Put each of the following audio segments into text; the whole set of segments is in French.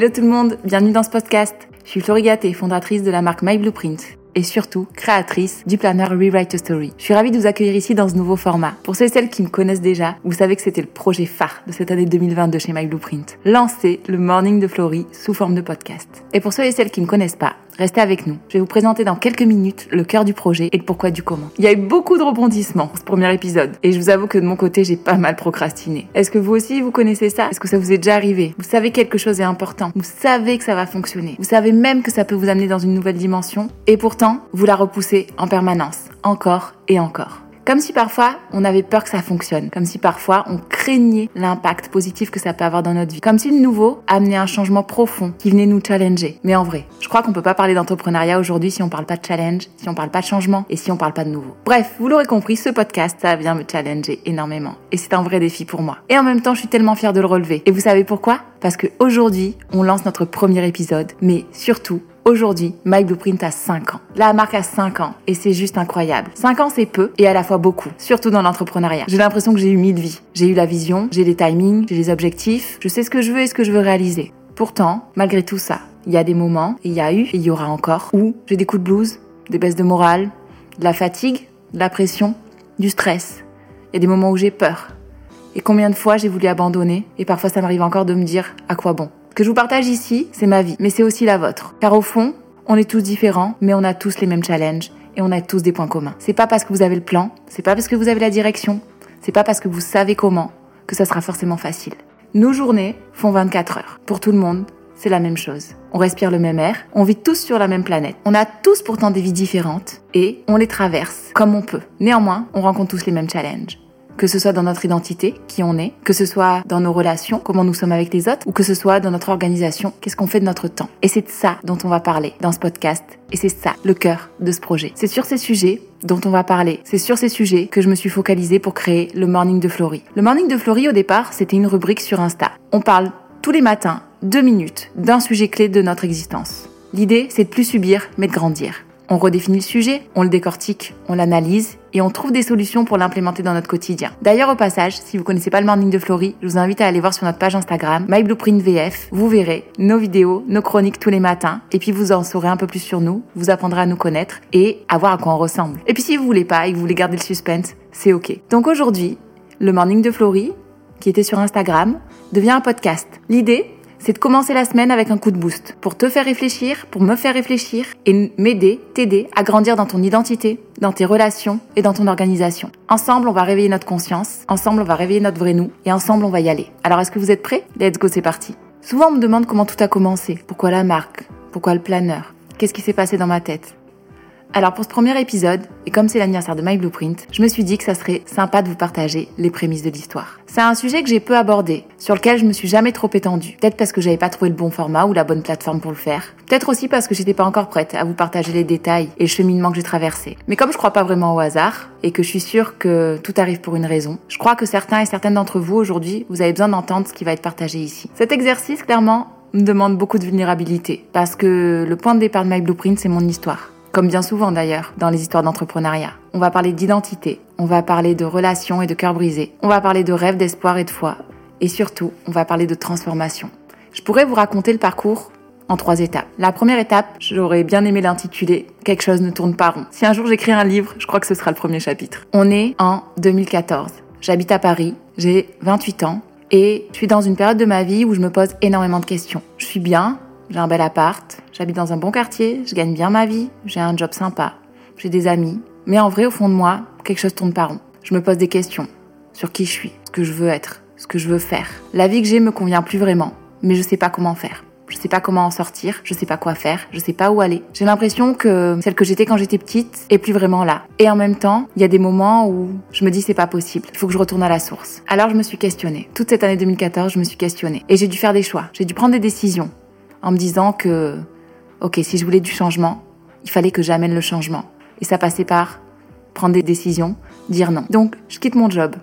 Hello tout le monde, bienvenue dans ce podcast. Je suis Florie Gatté, fondatrice de la marque My Blueprint et surtout créatrice du planeur Rewrite a Story. Je suis ravie de vous accueillir ici dans ce nouveau format. Pour ceux et celles qui me connaissent déjà, vous savez que c'était le projet phare de cette année 2022 chez My Blueprint. Lancer le Morning de Florie sous forme de podcast. Et pour ceux et celles qui ne connaissent pas, Restez avec nous. Je vais vous présenter dans quelques minutes le cœur du projet et le pourquoi du comment. Il y a eu beaucoup de rebondissements pour ce premier épisode et je vous avoue que de mon côté, j'ai pas mal procrastiné. Est-ce que vous aussi, vous connaissez ça? Est-ce que ça vous est déjà arrivé? Vous savez quelque chose est important. Vous savez que ça va fonctionner. Vous savez même que ça peut vous amener dans une nouvelle dimension et pourtant, vous la repoussez en permanence, encore et encore. Comme si parfois on avait peur que ça fonctionne, comme si parfois on craignait l'impact positif que ça peut avoir dans notre vie, comme si le nouveau amenait un changement profond qui venait nous challenger. Mais en vrai, je crois qu'on peut pas parler d'entrepreneuriat aujourd'hui si on parle pas de challenge, si on parle pas de changement et si on parle pas de nouveau. Bref, vous l'aurez compris, ce podcast, ça vient me challenger énormément et c'est un vrai défi pour moi. Et en même temps, je suis tellement fière de le relever. Et vous savez pourquoi? Parce que aujourd'hui, on lance notre premier épisode, mais surtout, Aujourd'hui, My Blueprint a 5 ans. La marque a 5 ans et c'est juste incroyable. 5 ans, c'est peu et à la fois beaucoup, surtout dans l'entrepreneuriat. J'ai l'impression que j'ai eu mille vies. J'ai eu la vision, j'ai les timings, j'ai les objectifs, je sais ce que je veux et ce que je veux réaliser. Pourtant, malgré tout ça, il y a des moments, il y a eu et il y aura encore, où j'ai des coups de blues, des baisses de morale, de la fatigue, de la pression, du stress. Il y a des moments où j'ai peur. Et combien de fois j'ai voulu abandonner et parfois ça m'arrive encore de me dire à quoi bon? Que je vous partage ici, c'est ma vie, mais c'est aussi la vôtre. Car au fond, on est tous différents, mais on a tous les mêmes challenges et on a tous des points communs. C'est pas parce que vous avez le plan, c'est pas parce que vous avez la direction, c'est pas parce que vous savez comment que ça sera forcément facile. Nos journées font 24 heures. Pour tout le monde, c'est la même chose. On respire le même air, on vit tous sur la même planète. On a tous pourtant des vies différentes et on les traverse comme on peut. Néanmoins, on rencontre tous les mêmes challenges que ce soit dans notre identité, qui on est, que ce soit dans nos relations, comment nous sommes avec les autres, ou que ce soit dans notre organisation, qu'est-ce qu'on fait de notre temps. Et c'est de ça dont on va parler dans ce podcast, et c'est ça le cœur de ce projet. C'est sur ces sujets dont on va parler. C'est sur ces sujets que je me suis focalisée pour créer le Morning de Florie. Le Morning de Florie, au départ, c'était une rubrique sur Insta. On parle tous les matins, deux minutes, d'un sujet clé de notre existence. L'idée, c'est de plus subir, mais de grandir. On redéfinit le sujet, on le décortique, on l'analyse et on trouve des solutions pour l'implémenter dans notre quotidien. D'ailleurs, au passage, si vous connaissez pas le Morning de Florie, je vous invite à aller voir sur notre page Instagram, MyBlueprintVF. Vous verrez nos vidéos, nos chroniques tous les matins et puis vous en saurez un peu plus sur nous, vous apprendrez à nous connaître et à voir à quoi on ressemble. Et puis si vous voulez pas et que vous voulez garder le suspense, c'est ok. Donc aujourd'hui, le Morning de Florie, qui était sur Instagram, devient un podcast. L'idée, c'est de commencer la semaine avec un coup de boost pour te faire réfléchir, pour me faire réfléchir et m'aider, t'aider à grandir dans ton identité, dans tes relations et dans ton organisation. Ensemble, on va réveiller notre conscience, ensemble, on va réveiller notre vrai nous et ensemble, on va y aller. Alors, est-ce que vous êtes prêts? Let's go, c'est parti. Souvent, on me demande comment tout a commencé. Pourquoi la marque? Pourquoi le planeur? Qu'est-ce qui s'est passé dans ma tête? Alors pour ce premier épisode, et comme c'est l'anniversaire de My Blueprint, je me suis dit que ça serait sympa de vous partager les prémices de l'histoire. C'est un sujet que j'ai peu abordé, sur lequel je me suis jamais trop étendue. Peut-être parce que j'avais pas trouvé le bon format ou la bonne plateforme pour le faire. Peut-être aussi parce que j'étais pas encore prête à vous partager les détails et le cheminement que j'ai traversé. Mais comme je crois pas vraiment au hasard, et que je suis sûre que tout arrive pour une raison, je crois que certains et certaines d'entre vous aujourd'hui, vous avez besoin d'entendre ce qui va être partagé ici. Cet exercice, clairement, me demande beaucoup de vulnérabilité, parce que le point de départ de My Blueprint, c'est mon histoire comme bien souvent d'ailleurs dans les histoires d'entrepreneuriat. On va parler d'identité, on va parler de relations et de cœurs brisés, on va parler de rêves, d'espoir et de foi, et surtout, on va parler de transformation. Je pourrais vous raconter le parcours en trois étapes. La première étape, j'aurais bien aimé l'intituler Quelque chose ne tourne pas rond. Si un jour j'écris un livre, je crois que ce sera le premier chapitre. On est en 2014. J'habite à Paris, j'ai 28 ans et je suis dans une période de ma vie où je me pose énormément de questions. Je suis bien, j'ai un bel appart, j'habite dans un bon quartier, je gagne bien ma vie, j'ai un job sympa, j'ai des amis. Mais en vrai, au fond de moi, quelque chose tourne pas rond. Je me pose des questions sur qui je suis, ce que je veux être, ce que je veux faire. La vie que j'ai me convient plus vraiment, mais je sais pas comment faire. Je sais pas comment en sortir, je sais pas quoi faire, je sais pas où aller. J'ai l'impression que celle que j'étais quand j'étais petite est plus vraiment là. Et en même temps, il y a des moments où je me dis c'est pas possible, il faut que je retourne à la source. Alors je me suis questionnée. Toute cette année 2014, je me suis questionnée. Et j'ai dû faire des choix, j'ai dû prendre des décisions en me disant que, ok, si je voulais du changement, il fallait que j'amène le changement. Et ça passait par prendre des décisions, dire non. Donc, je quitte mon job.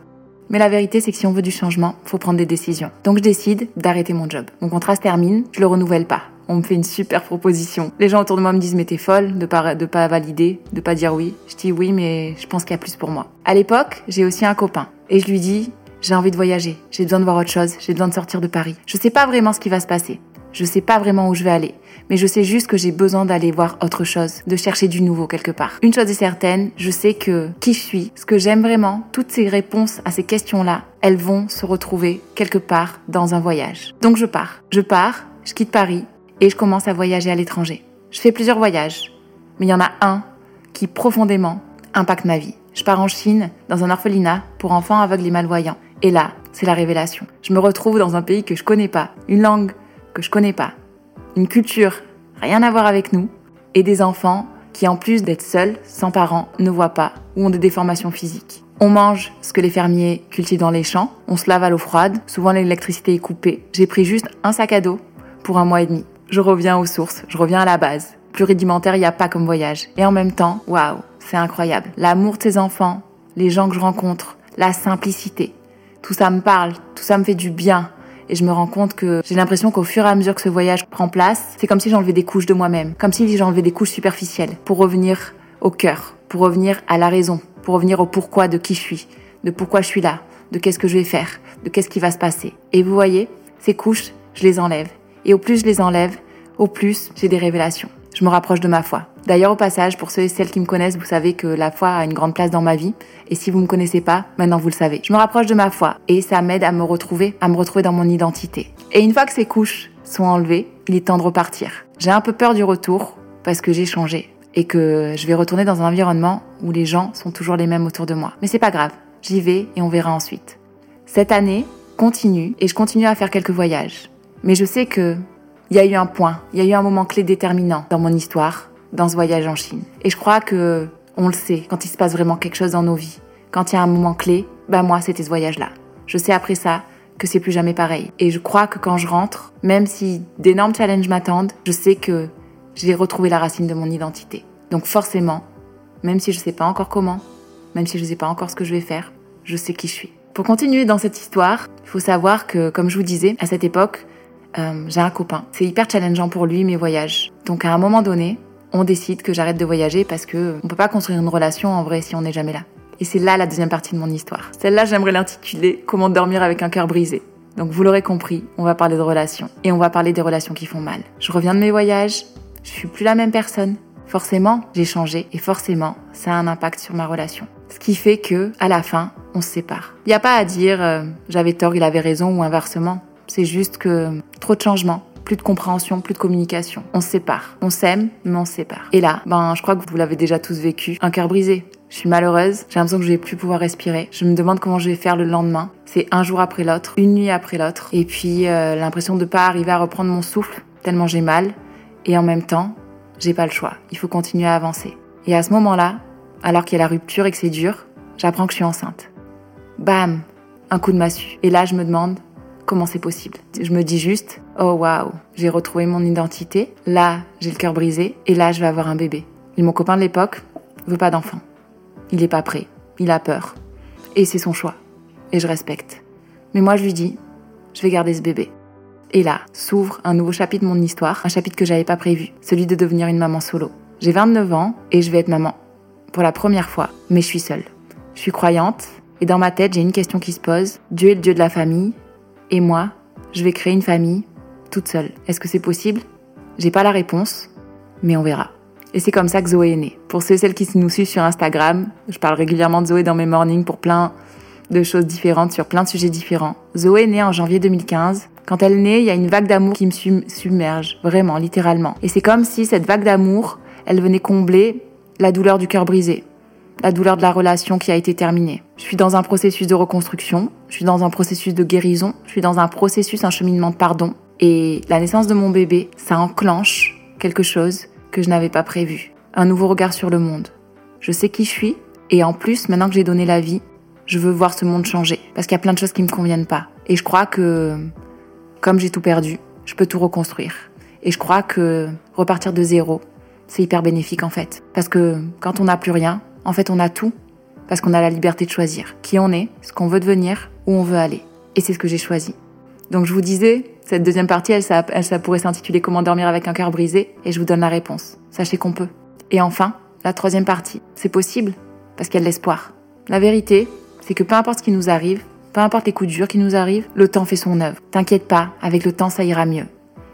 Mais la vérité, c'est que si on veut du changement, faut prendre des décisions. Donc, je décide d'arrêter mon job. Mon contrat se termine, je le renouvelle pas. On me fait une super proposition. Les gens autour de moi me disent mais t'es folle de pas de pas valider, de pas dire oui. Je dis oui mais je pense qu'il y a plus pour moi. À l'époque, j'ai aussi un copain et je lui dis j'ai envie de voyager, j'ai besoin de voir autre chose, j'ai besoin de sortir de Paris. Je sais pas vraiment ce qui va se passer. Je sais pas vraiment où je vais aller, mais je sais juste que j'ai besoin d'aller voir autre chose, de chercher du nouveau quelque part. Une chose est certaine, je sais que qui je suis, ce que j'aime vraiment, toutes ces réponses à ces questions-là, elles vont se retrouver quelque part dans un voyage. Donc je pars. Je pars, je quitte Paris et je commence à voyager à l'étranger. Je fais plusieurs voyages, mais il y en a un qui profondément impacte ma vie. Je pars en Chine, dans un orphelinat pour enfants aveugles et malvoyants. Et là, c'est la révélation. Je me retrouve dans un pays que je connais pas, une langue que je connais pas, une culture rien à voir avec nous, et des enfants qui, en plus d'être seuls, sans parents, ne voient pas ou ont des déformations physiques. On mange ce que les fermiers cultivent dans les champs, on se lave à l'eau froide, souvent l'électricité est coupée. J'ai pris juste un sac à dos pour un mois et demi. Je reviens aux sources, je reviens à la base. Plus rudimentaire, il n'y a pas comme voyage. Et en même temps, waouh, c'est incroyable. L'amour de ses enfants, les gens que je rencontre, la simplicité. Tout ça me parle, tout ça me fait du bien. Et je me rends compte que j'ai l'impression qu'au fur et à mesure que ce voyage prend place, c'est comme si j'enlevais des couches de moi-même, comme si j'enlevais des couches superficielles pour revenir au cœur, pour revenir à la raison, pour revenir au pourquoi de qui je suis, de pourquoi je suis là, de qu'est-ce que je vais faire, de qu'est-ce qui va se passer. Et vous voyez, ces couches, je les enlève. Et au plus je les enlève, au plus j'ai des révélations je me rapproche de ma foi. D'ailleurs, au passage, pour ceux et celles qui me connaissent, vous savez que la foi a une grande place dans ma vie. Et si vous me connaissez pas, maintenant vous le savez. Je me rapproche de ma foi et ça m'aide à me retrouver, à me retrouver dans mon identité. Et une fois que ces couches sont enlevées, il est temps de repartir. J'ai un peu peur du retour parce que j'ai changé et que je vais retourner dans un environnement où les gens sont toujours les mêmes autour de moi. Mais c'est pas grave. J'y vais et on verra ensuite. Cette année continue et je continue à faire quelques voyages. Mais je sais que il y a eu un point, il y a eu un moment clé déterminant dans mon histoire, dans ce voyage en Chine. Et je crois que on le sait quand il se passe vraiment quelque chose dans nos vies. Quand il y a un moment clé, bah moi c'était ce voyage-là. Je sais après ça que c'est plus jamais pareil. Et je crois que quand je rentre, même si d'énormes challenges m'attendent, je sais que j'ai retrouvé la racine de mon identité. Donc forcément, même si je sais pas encore comment, même si je sais pas encore ce que je vais faire, je sais qui je suis. Pour continuer dans cette histoire, il faut savoir que, comme je vous disais, à cette époque, euh, j'ai un copain. C'est hyper challengeant pour lui mes voyages. Donc à un moment donné, on décide que j'arrête de voyager parce que on peut pas construire une relation en vrai si on n'est jamais là. Et c'est là la deuxième partie de mon histoire. Celle-là, j'aimerais l'intituler Comment dormir avec un cœur brisé. Donc vous l'aurez compris, on va parler de relations et on va parler des relations qui font mal. Je reviens de mes voyages, je suis plus la même personne. Forcément, j'ai changé et forcément, ça a un impact sur ma relation. Ce qui fait que, à la fin, on se sépare. Il n'y a pas à dire euh, j'avais tort, il avait raison ou inversement. C'est juste que trop de changements, plus de compréhension, plus de communication. On se sépare. On s'aime, mais on se sépare. Et là, ben, je crois que vous l'avez déjà tous vécu. Un cœur brisé. Je suis malheureuse, j'ai l'impression que je vais plus pouvoir respirer. Je me demande comment je vais faire le lendemain. C'est un jour après l'autre, une nuit après l'autre. Et puis euh, l'impression de pas arriver à reprendre mon souffle tellement j'ai mal. Et en même temps, j'ai pas le choix. Il faut continuer à avancer. Et à ce moment-là, alors qu'il y a la rupture et que c'est dur, j'apprends que je suis enceinte. Bam, un coup de massue. Et là, je me demande comment c'est possible. Je me dis juste, oh waouh, j'ai retrouvé mon identité, là j'ai le cœur brisé, et là je vais avoir un bébé. Et mon copain de l'époque veut pas d'enfant. Il est pas prêt, il a peur. Et c'est son choix. Et je respecte. Mais moi je lui dis, je vais garder ce bébé. Et là s'ouvre un nouveau chapitre de mon histoire, un chapitre que j'avais pas prévu, celui de devenir une maman solo. J'ai 29 ans et je vais être maman. Pour la première fois, mais je suis seule. Je suis croyante, et dans ma tête, j'ai une question qui se pose. Dieu est le Dieu de la famille, et moi, je vais créer une famille toute seule. Est-ce que c'est possible? J'ai pas la réponse, mais on verra. Et c'est comme ça que Zoé est née. Pour ceux et celles qui nous suivent sur Instagram, je parle régulièrement de Zoé dans mes mornings pour plein de choses différentes, sur plein de sujets différents. Zoé est née en janvier 2015. Quand elle naît, il y a une vague d'amour qui me submerge, vraiment, littéralement. Et c'est comme si cette vague d'amour, elle venait combler la douleur du cœur brisé la douleur de la relation qui a été terminée. Je suis dans un processus de reconstruction, je suis dans un processus de guérison, je suis dans un processus, un cheminement de pardon. Et la naissance de mon bébé, ça enclenche quelque chose que je n'avais pas prévu. Un nouveau regard sur le monde. Je sais qui je suis, et en plus, maintenant que j'ai donné la vie, je veux voir ce monde changer. Parce qu'il y a plein de choses qui me conviennent pas. Et je crois que, comme j'ai tout perdu, je peux tout reconstruire. Et je crois que repartir de zéro, c'est hyper bénéfique en fait. Parce que quand on n'a plus rien, en fait, on a tout parce qu'on a la liberté de choisir qui on est, ce qu'on veut devenir, où on veut aller. Et c'est ce que j'ai choisi. Donc je vous disais, cette deuxième partie, elle, ça, pourrait s'intituler Comment dormir avec un cœur brisé, et je vous donne la réponse. Sachez qu'on peut. Et enfin, la troisième partie, c'est possible, parce de l'espoir. La vérité, c'est que peu importe ce qui nous arrive, peu importe les coups durs qui nous arrivent, le temps fait son œuvre. T'inquiète pas, avec le temps ça ira mieux.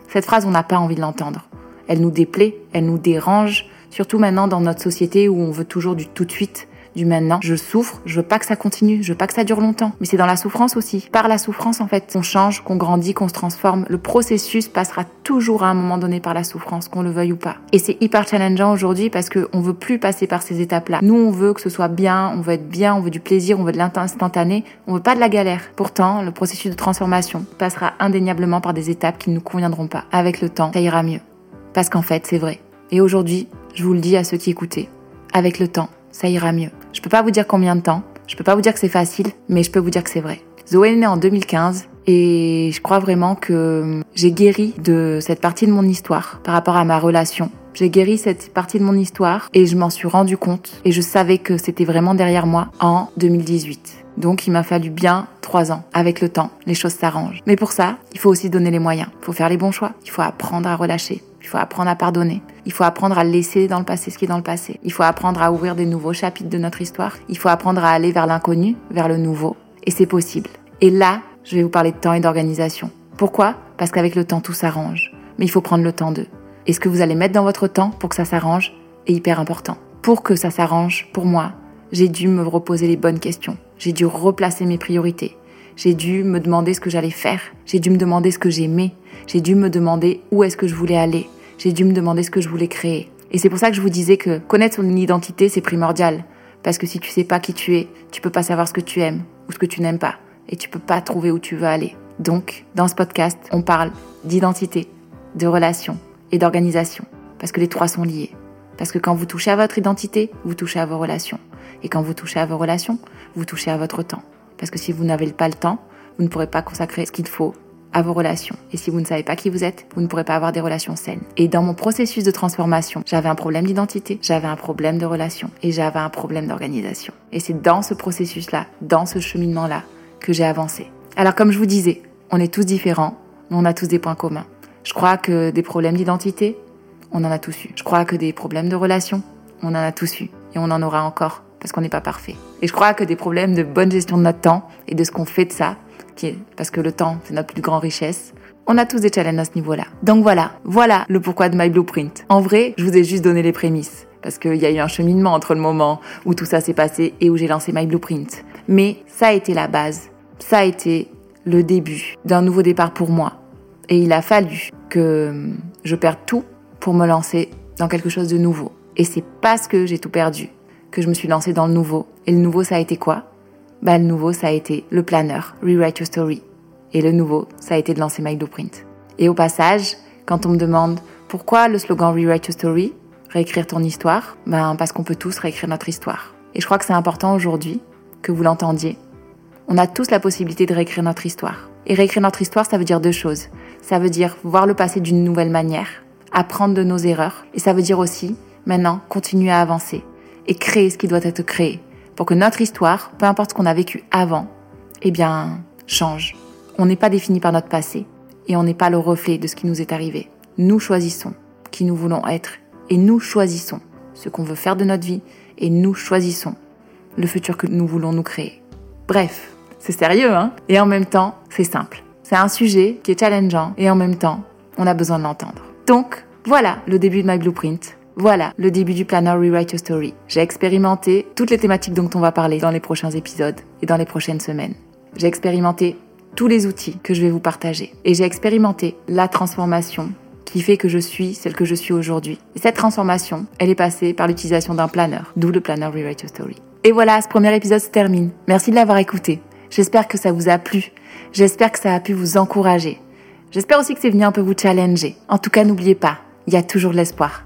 Cette phrase, on n'a pas envie de l'entendre. Elle nous déplaît, elle nous dérange, surtout maintenant dans notre société où on veut toujours du tout de suite, du maintenant. Je souffre, je veux pas que ça continue, je veux pas que ça dure longtemps. Mais c'est dans la souffrance aussi. Par la souffrance, en fait, qu'on change, qu'on grandit, qu'on se transforme. Le processus passera toujours à un moment donné par la souffrance, qu'on le veuille ou pas. Et c'est hyper challengeant aujourd'hui parce qu'on veut plus passer par ces étapes-là. Nous, on veut que ce soit bien, on veut être bien, on veut du plaisir, on veut de l'instantané, on veut pas de la galère. Pourtant, le processus de transformation passera indéniablement par des étapes qui ne nous conviendront pas. Avec le temps, ça ira mieux. Parce qu'en fait, c'est vrai. Et aujourd'hui, je vous le dis à ceux qui écoutaient, avec le temps, ça ira mieux. Je peux pas vous dire combien de temps, je peux pas vous dire que c'est facile, mais je peux vous dire que c'est vrai. Zoé est née en 2015 et je crois vraiment que j'ai guéri de cette partie de mon histoire par rapport à ma relation. J'ai guéri cette partie de mon histoire et je m'en suis rendu compte et je savais que c'était vraiment derrière moi en 2018. Donc il m'a fallu bien trois ans. Avec le temps, les choses s'arrangent. Mais pour ça, il faut aussi donner les moyens. Il faut faire les bons choix. Il faut apprendre à relâcher. Il faut apprendre à pardonner. Il faut apprendre à laisser dans le passé ce qui est dans le passé. Il faut apprendre à ouvrir des nouveaux chapitres de notre histoire. Il faut apprendre à aller vers l'inconnu, vers le nouveau. Et c'est possible. Et là, je vais vous parler de temps et d'organisation. Pourquoi? Parce qu'avec le temps, tout s'arrange. Mais il faut prendre le temps d'eux. Et ce que vous allez mettre dans votre temps pour que ça s'arrange est hyper important. Pour que ça s'arrange, pour moi, j'ai dû me reposer les bonnes questions. J'ai dû replacer mes priorités. J'ai dû me demander ce que j'allais faire. J'ai dû me demander ce que j'aimais. J'ai dû me demander où est-ce que je voulais aller. J'ai dû me demander ce que je voulais créer. Et c'est pour ça que je vous disais que connaître son identité, c'est primordial. Parce que si tu sais pas qui tu es, tu peux pas savoir ce que tu aimes ou ce que tu n'aimes pas. Et tu peux pas trouver où tu veux aller. Donc, dans ce podcast, on parle d'identité, de relation et d'organisation. Parce que les trois sont liés. Parce que quand vous touchez à votre identité, vous touchez à vos relations. Et quand vous touchez à vos relations, vous touchez à votre temps. Parce que si vous n'avez pas le temps, vous ne pourrez pas consacrer ce qu'il faut à vos relations. Et si vous ne savez pas qui vous êtes, vous ne pourrez pas avoir des relations saines. Et dans mon processus de transformation, j'avais un problème d'identité, j'avais un problème de relation et j'avais un problème d'organisation. Et c'est dans ce processus-là, dans ce cheminement-là, que j'ai avancé. Alors comme je vous disais, on est tous différents, mais on a tous des points communs. Je crois que des problèmes d'identité, on en a tous eu. Je crois que des problèmes de relation, on en a tous eu. Et on en aura encore, parce qu'on n'est pas parfait. Et je crois que des problèmes de bonne gestion de notre temps et de ce qu'on fait de ça, parce que le temps, c'est notre plus grande richesse, on a tous des challenges à ce niveau-là. Donc voilà, voilà le pourquoi de My Blueprint. En vrai, je vous ai juste donné les prémices, parce qu'il y a eu un cheminement entre le moment où tout ça s'est passé et où j'ai lancé My Blueprint. Mais ça a été la base, ça a été le début d'un nouveau départ pour moi. Et il a fallu que je perde tout pour me lancer dans quelque chose de nouveau. Et c'est parce que j'ai tout perdu que je me suis lancée dans le nouveau. Et le nouveau, ça a été quoi? Bah, Le nouveau, ça a été le planeur, Rewrite Your Story. Et le nouveau, ça a été de lancer My Blueprint. Et au passage, quand on me demande pourquoi le slogan Rewrite Your Story, réécrire ton histoire, ben parce qu'on peut tous réécrire notre histoire. Et je crois que c'est important aujourd'hui que vous l'entendiez. On a tous la possibilité de réécrire notre histoire. Et réécrire notre histoire, ça veut dire deux choses. Ça veut dire voir le passé d'une nouvelle manière, apprendre de nos erreurs, et ça veut dire aussi, maintenant, continuer à avancer et créer ce qui doit être créé pour que notre histoire, peu importe ce qu'on a vécu avant, eh bien, change. On n'est pas défini par notre passé et on n'est pas le reflet de ce qui nous est arrivé. Nous choisissons qui nous voulons être et nous choisissons ce qu'on veut faire de notre vie et nous choisissons le futur que nous voulons nous créer. Bref, c'est sérieux, hein? Et en même temps, c'est simple. C'est un sujet qui est challengeant et en même temps, on a besoin de l'entendre. Donc, voilà le début de My Blueprint. Voilà le début du planner Rewrite Your Story. J'ai expérimenté toutes les thématiques dont on va parler dans les prochains épisodes et dans les prochaines semaines. J'ai expérimenté tous les outils que je vais vous partager. Et j'ai expérimenté la transformation qui fait que je suis celle que je suis aujourd'hui. Et cette transformation, elle est passée par l'utilisation d'un planner, d'où le planner Rewrite Your Story. Et voilà, ce premier épisode se termine. Merci de l'avoir écouté. J'espère que ça vous a plu. J'espère que ça a pu vous encourager. J'espère aussi que c'est venu un peu vous challenger. En tout cas, n'oubliez pas, il y a toujours de l'espoir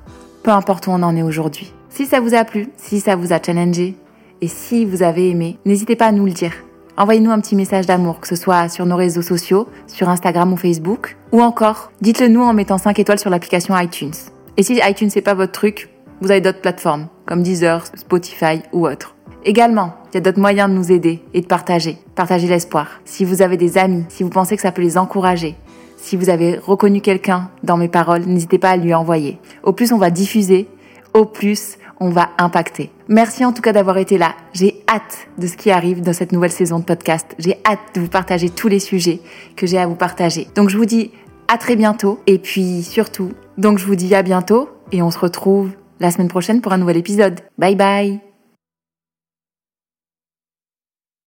peu importe où on en est aujourd'hui. Si ça vous a plu, si ça vous a challengé, et si vous avez aimé, n'hésitez pas à nous le dire. Envoyez-nous un petit message d'amour, que ce soit sur nos réseaux sociaux, sur Instagram ou Facebook, ou encore, dites-le nous en mettant 5 étoiles sur l'application iTunes. Et si iTunes n'est pas votre truc, vous avez d'autres plateformes, comme Deezer, Spotify ou autres. Également, il y a d'autres moyens de nous aider et de partager. Partager l'espoir. Si vous avez des amis, si vous pensez que ça peut les encourager, si vous avez reconnu quelqu'un dans mes paroles, n'hésitez pas à lui envoyer. Au plus on va diffuser, au plus on va impacter. Merci en tout cas d'avoir été là. J'ai hâte de ce qui arrive dans cette nouvelle saison de podcast. J'ai hâte de vous partager tous les sujets que j'ai à vous partager. Donc je vous dis à très bientôt. Et puis surtout, donc je vous dis à bientôt et on se retrouve la semaine prochaine pour un nouvel épisode. Bye bye